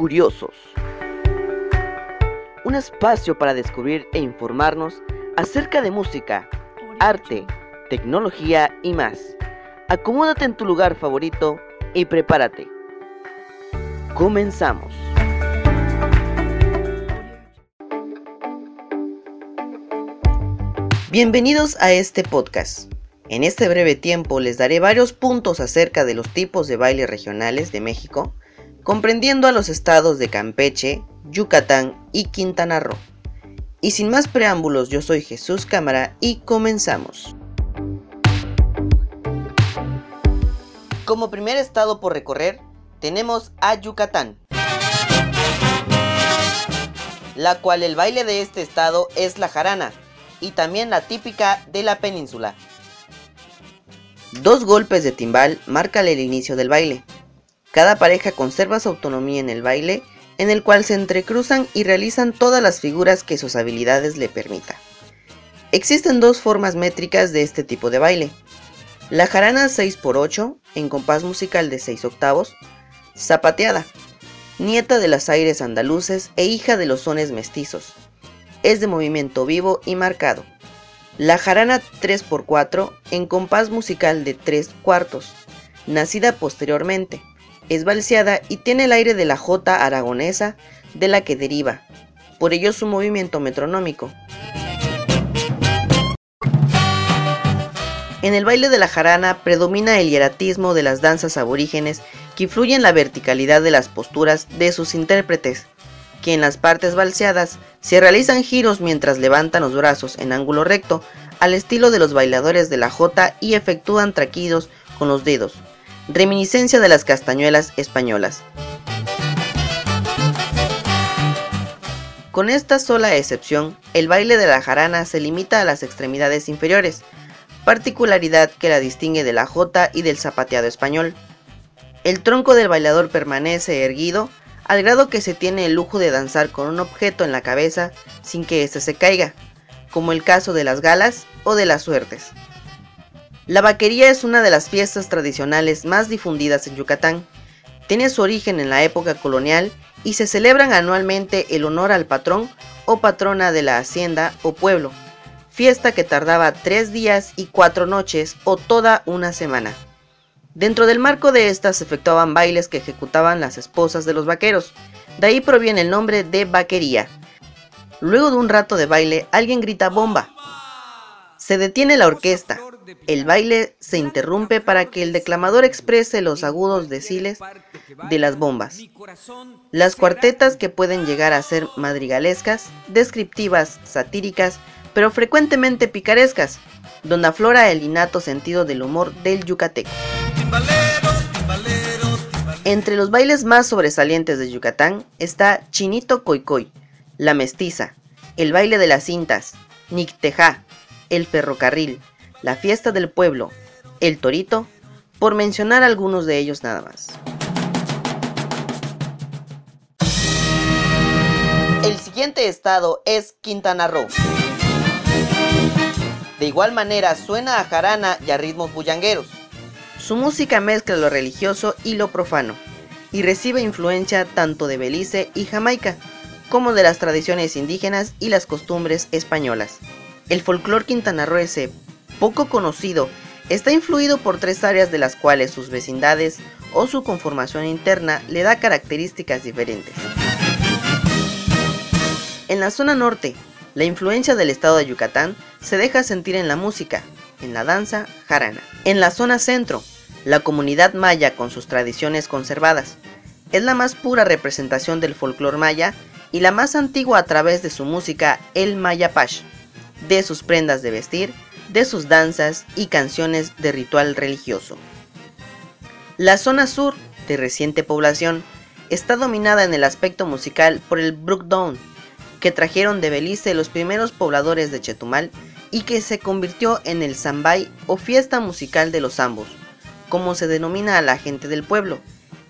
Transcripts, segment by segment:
Curiosos. Un espacio para descubrir e informarnos acerca de música, arte, tecnología y más. Acomódate en tu lugar favorito y prepárate. Comenzamos. Bienvenidos a este podcast. En este breve tiempo les daré varios puntos acerca de los tipos de bailes regionales de México, comprendiendo a los estados de Campeche, Yucatán y Quintana Roo. Y sin más preámbulos, yo soy Jesús Cámara y comenzamos. Como primer estado por recorrer, tenemos a Yucatán, la cual el baile de este estado es la jarana, y también la típica de la península. Dos golpes de timbal marcan el inicio del baile. Cada pareja conserva su autonomía en el baile, en el cual se entrecruzan y realizan todas las figuras que sus habilidades le permitan. Existen dos formas métricas de este tipo de baile. La jarana 6x8, en compás musical de 6 octavos, zapateada, nieta de los aires andaluces e hija de los sones mestizos, es de movimiento vivo y marcado. La jarana 3x4 en compás musical de 3 cuartos, nacida posteriormente, es balseada y tiene el aire de la jota aragonesa de la que deriva, por ello su movimiento metronómico. En el baile de la jarana predomina el hieratismo de las danzas aborígenes que influyen en la verticalidad de las posturas de sus intérpretes, que en las partes balseadas se realizan giros mientras levantan los brazos en ángulo recto al estilo de los bailadores de la jota y efectúan traquidos con los dedos, reminiscencia de las castañuelas españolas. Con esta sola excepción, el baile de la jarana se limita a las extremidades inferiores, particularidad que la distingue de la jota y del zapateado español. El tronco del bailador permanece erguido al grado que se tiene el lujo de danzar con un objeto en la cabeza sin que éste se caiga, como el caso de las galas o de las suertes. La vaquería es una de las fiestas tradicionales más difundidas en Yucatán. Tiene su origen en la época colonial y se celebran anualmente el honor al patrón o patrona de la hacienda o pueblo, fiesta que tardaba tres días y cuatro noches o toda una semana. Dentro del marco de estas se efectuaban bailes que ejecutaban las esposas de los vaqueros, de ahí proviene el nombre de vaquería. Luego de un rato de baile, alguien grita bomba. Se detiene la orquesta. El baile se interrumpe para que el declamador exprese los agudos deciles de las bombas. Las cuartetas que pueden llegar a ser madrigalescas, descriptivas, satíricas, pero frecuentemente picarescas, donde aflora el innato sentido del humor del yucateco. Entre los bailes más sobresalientes de Yucatán está Chinito Coicoy, La Mestiza, el baile de las cintas, Nictejá, el ferrocarril, la fiesta del pueblo, el torito, por mencionar algunos de ellos nada más. El siguiente estado es Quintana Roo. De igual manera suena a jarana y a ritmos bullangueros. Su música mezcla lo religioso y lo profano, y recibe influencia tanto de Belice y Jamaica, como de las tradiciones indígenas y las costumbres españolas. El folclore quintanarroense, poco conocido, está influido por tres áreas de las cuales sus vecindades o su conformación interna le da características diferentes. En la zona norte, la influencia del estado de Yucatán se deja sentir en la música, en la danza jarana. En la zona centro, la comunidad maya con sus tradiciones conservadas. Es la más pura representación del folclore maya y la más antigua a través de su música el mayapash, de sus prendas de vestir, de sus danzas y canciones de ritual religioso. La zona sur, de reciente población, está dominada en el aspecto musical por el Brookdown, que trajeron de Belice los primeros pobladores de Chetumal y que se convirtió en el Zambay o fiesta musical de los ambos, como se denomina a la gente del pueblo,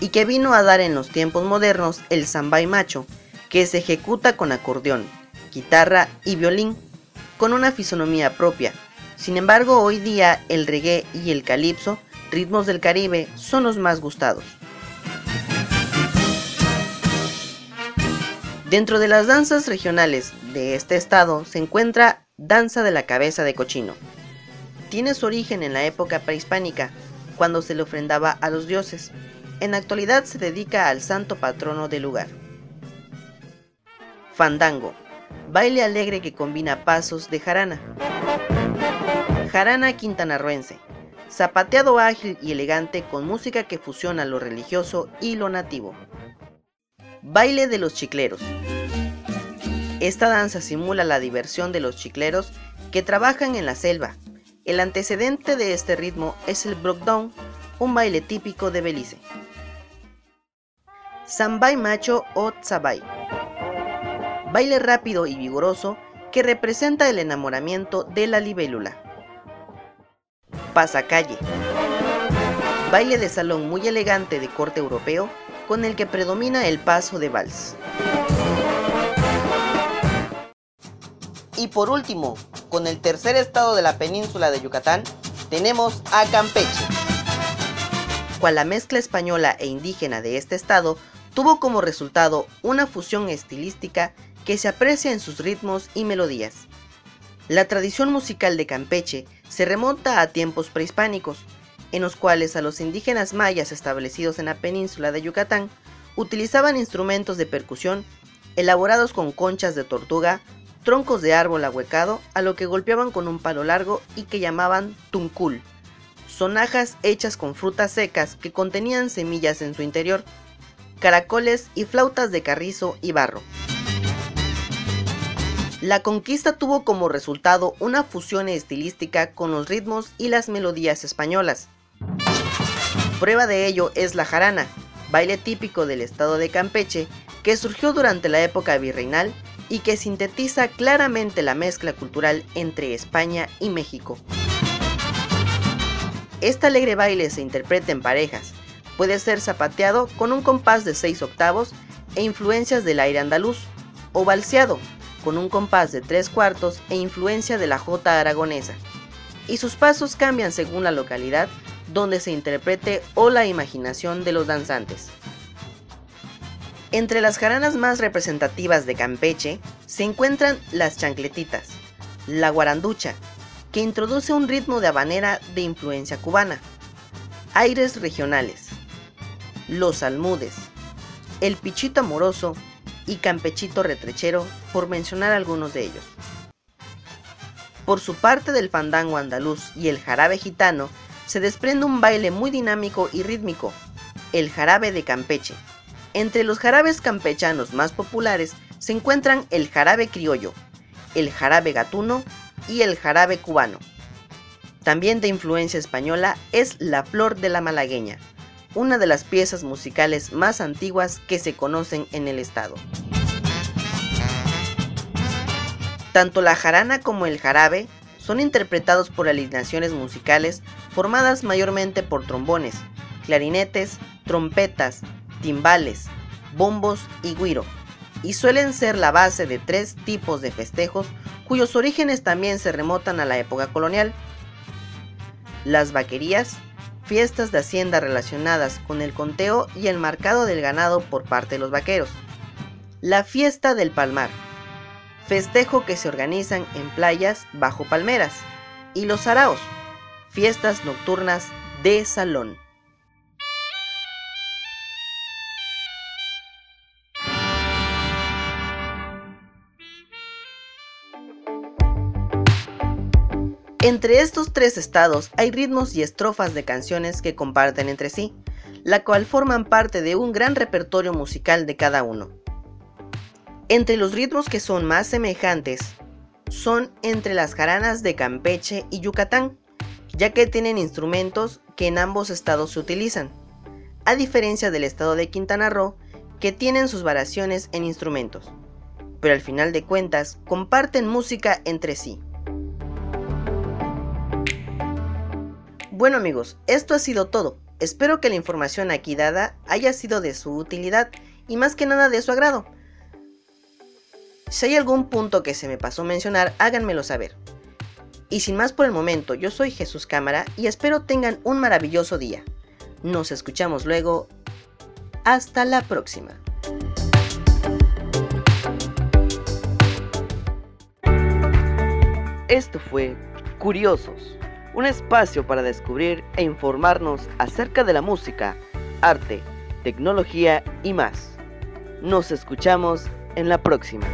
y que vino a dar en los tiempos modernos el zambay macho, que se ejecuta con acordeón, guitarra y violín, con una fisonomía propia. Sin embargo, hoy día el reggae y el calipso, ritmos del Caribe, son los más gustados. Dentro de las danzas regionales de este estado se encuentra danza de la cabeza de cochino. Tiene su origen en la época prehispánica, cuando se le ofrendaba a los dioses. En la actualidad se dedica al santo patrono del lugar. Fandango, baile alegre que combina pasos de jarana. Jarana quintanarroense, zapateado ágil y elegante con música que fusiona lo religioso y lo nativo. Baile de los chicleros. Esta danza simula la diversión de los chicleros que trabajan en la selva. El antecedente de este ritmo es el Brockdown, un baile típico de Belice. Zambay macho o Tzabay. Baile rápido y vigoroso que representa el enamoramiento de la libélula. Pasacalle. Baile de salón muy elegante de corte europeo con el que predomina el paso de vals. Y por último, con el tercer estado de la península de Yucatán, tenemos a Campeche. Cual la mezcla española e indígena de este estado tuvo como resultado una fusión estilística que se aprecia en sus ritmos y melodías. La tradición musical de Campeche se remonta a tiempos prehispánicos, en los cuales a los indígenas mayas establecidos en la península de Yucatán utilizaban instrumentos de percusión elaborados con conchas de tortuga, troncos de árbol ahuecado, a lo que golpeaban con un palo largo y que llamaban tuncul. Sonajas hechas con frutas secas que contenían semillas en su interior, caracoles y flautas de carrizo y barro. La conquista tuvo como resultado una fusión estilística con los ritmos y las melodías españolas. Prueba de ello es la jarana, baile típico del estado de Campeche que surgió durante la época virreinal y que sintetiza claramente la mezcla cultural entre España y México. Este alegre baile se interpreta en parejas, puede ser zapateado con un compás de 6 octavos e influencias del aire andaluz, o balseado con un compás de 3 cuartos e influencia de la jota aragonesa, y sus pasos cambian según la localidad donde se interprete o la imaginación de los danzantes. Entre las jaranas más representativas de Campeche se encuentran las chancletitas, la guaranducha, que introduce un ritmo de habanera de influencia cubana, aires regionales, los almudes, el pichito amoroso y campechito retrechero, por mencionar algunos de ellos. Por su parte del fandango andaluz y el jarabe gitano, se desprende un baile muy dinámico y rítmico, el jarabe de Campeche. Entre los jarabes campechanos más populares se encuentran el jarabe criollo, el jarabe gatuno y el jarabe cubano. También de influencia española es la flor de la malagueña, una de las piezas musicales más antiguas que se conocen en el estado. Tanto la jarana como el jarabe son interpretados por alineaciones musicales formadas mayormente por trombones, clarinetes, trompetas, timbales, bombos y guiro, y suelen ser la base de tres tipos de festejos cuyos orígenes también se remontan a la época colonial. Las vaquerías, fiestas de hacienda relacionadas con el conteo y el marcado del ganado por parte de los vaqueros. La fiesta del palmar, festejo que se organizan en playas bajo palmeras, y los araos, fiestas nocturnas de salón. Entre estos tres estados hay ritmos y estrofas de canciones que comparten entre sí, la cual forman parte de un gran repertorio musical de cada uno. Entre los ritmos que son más semejantes son entre las jaranas de Campeche y Yucatán, ya que tienen instrumentos que en ambos estados se utilizan, a diferencia del estado de Quintana Roo, que tienen sus variaciones en instrumentos, pero al final de cuentas comparten música entre sí. Bueno amigos, esto ha sido todo. Espero que la información aquí dada haya sido de su utilidad y más que nada de su agrado. Si hay algún punto que se me pasó mencionar, háganmelo saber. Y sin más por el momento, yo soy Jesús Cámara y espero tengan un maravilloso día. Nos escuchamos luego. Hasta la próxima. Esto fue Curiosos un espacio para descubrir e informarnos acerca de la música, arte, tecnología y más. Nos escuchamos en la próxima.